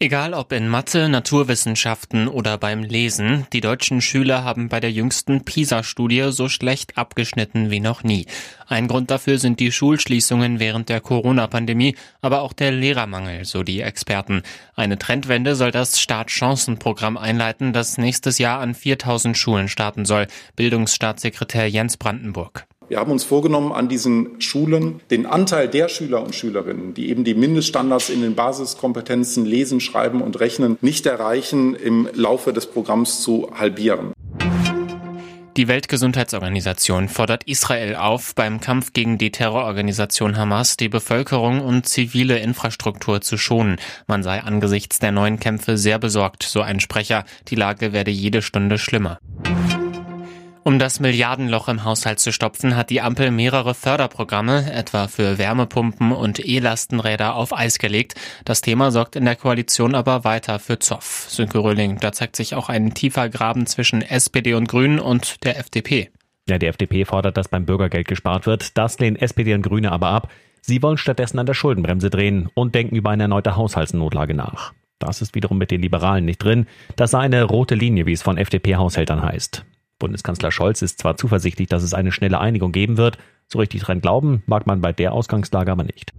Egal ob in Mathe, Naturwissenschaften oder beim Lesen, die deutschen Schüler haben bei der jüngsten PISA-Studie so schlecht abgeschnitten wie noch nie. Ein Grund dafür sind die Schulschließungen während der Corona-Pandemie, aber auch der Lehrermangel, so die Experten. Eine Trendwende soll das Startchancenprogramm einleiten, das nächstes Jahr an 4000 Schulen starten soll. Bildungsstaatssekretär Jens Brandenburg. Wir haben uns vorgenommen, an diesen Schulen den Anteil der Schüler und Schülerinnen, die eben die Mindeststandards in den Basiskompetenzen Lesen, Schreiben und Rechnen nicht erreichen, im Laufe des Programms zu halbieren. Die Weltgesundheitsorganisation fordert Israel auf, beim Kampf gegen die Terrororganisation Hamas die Bevölkerung und zivile Infrastruktur zu schonen. Man sei angesichts der neuen Kämpfe sehr besorgt, so ein Sprecher. Die Lage werde jede Stunde schlimmer. Um das Milliardenloch im Haushalt zu stopfen, hat die Ampel mehrere Förderprogramme, etwa für Wärmepumpen und E-Lastenräder, auf Eis gelegt. Das Thema sorgt in der Koalition aber weiter für Zoff. Sönke Röhling, da zeigt sich auch ein tiefer Graben zwischen SPD und Grünen und der FDP. Ja, die FDP fordert, dass beim Bürgergeld gespart wird. Das lehnen SPD und Grüne aber ab. Sie wollen stattdessen an der Schuldenbremse drehen und denken über eine erneute Haushaltsnotlage nach. Das ist wiederum mit den Liberalen nicht drin. Das sei eine rote Linie, wie es von FDP-Haushältern heißt. Bundeskanzler Scholz ist zwar zuversichtlich, dass es eine schnelle Einigung geben wird, so richtig dran glauben mag man bei der Ausgangslage aber nicht.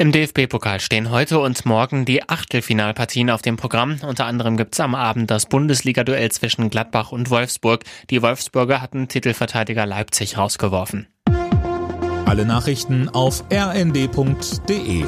Im DFB-Pokal stehen heute und morgen die Achtelfinalpartien auf dem Programm. Unter anderem gibt's am Abend das Bundesliga-Duell zwischen Gladbach und Wolfsburg. Die Wolfsburger hatten Titelverteidiger Leipzig rausgeworfen. Alle Nachrichten auf rnd.de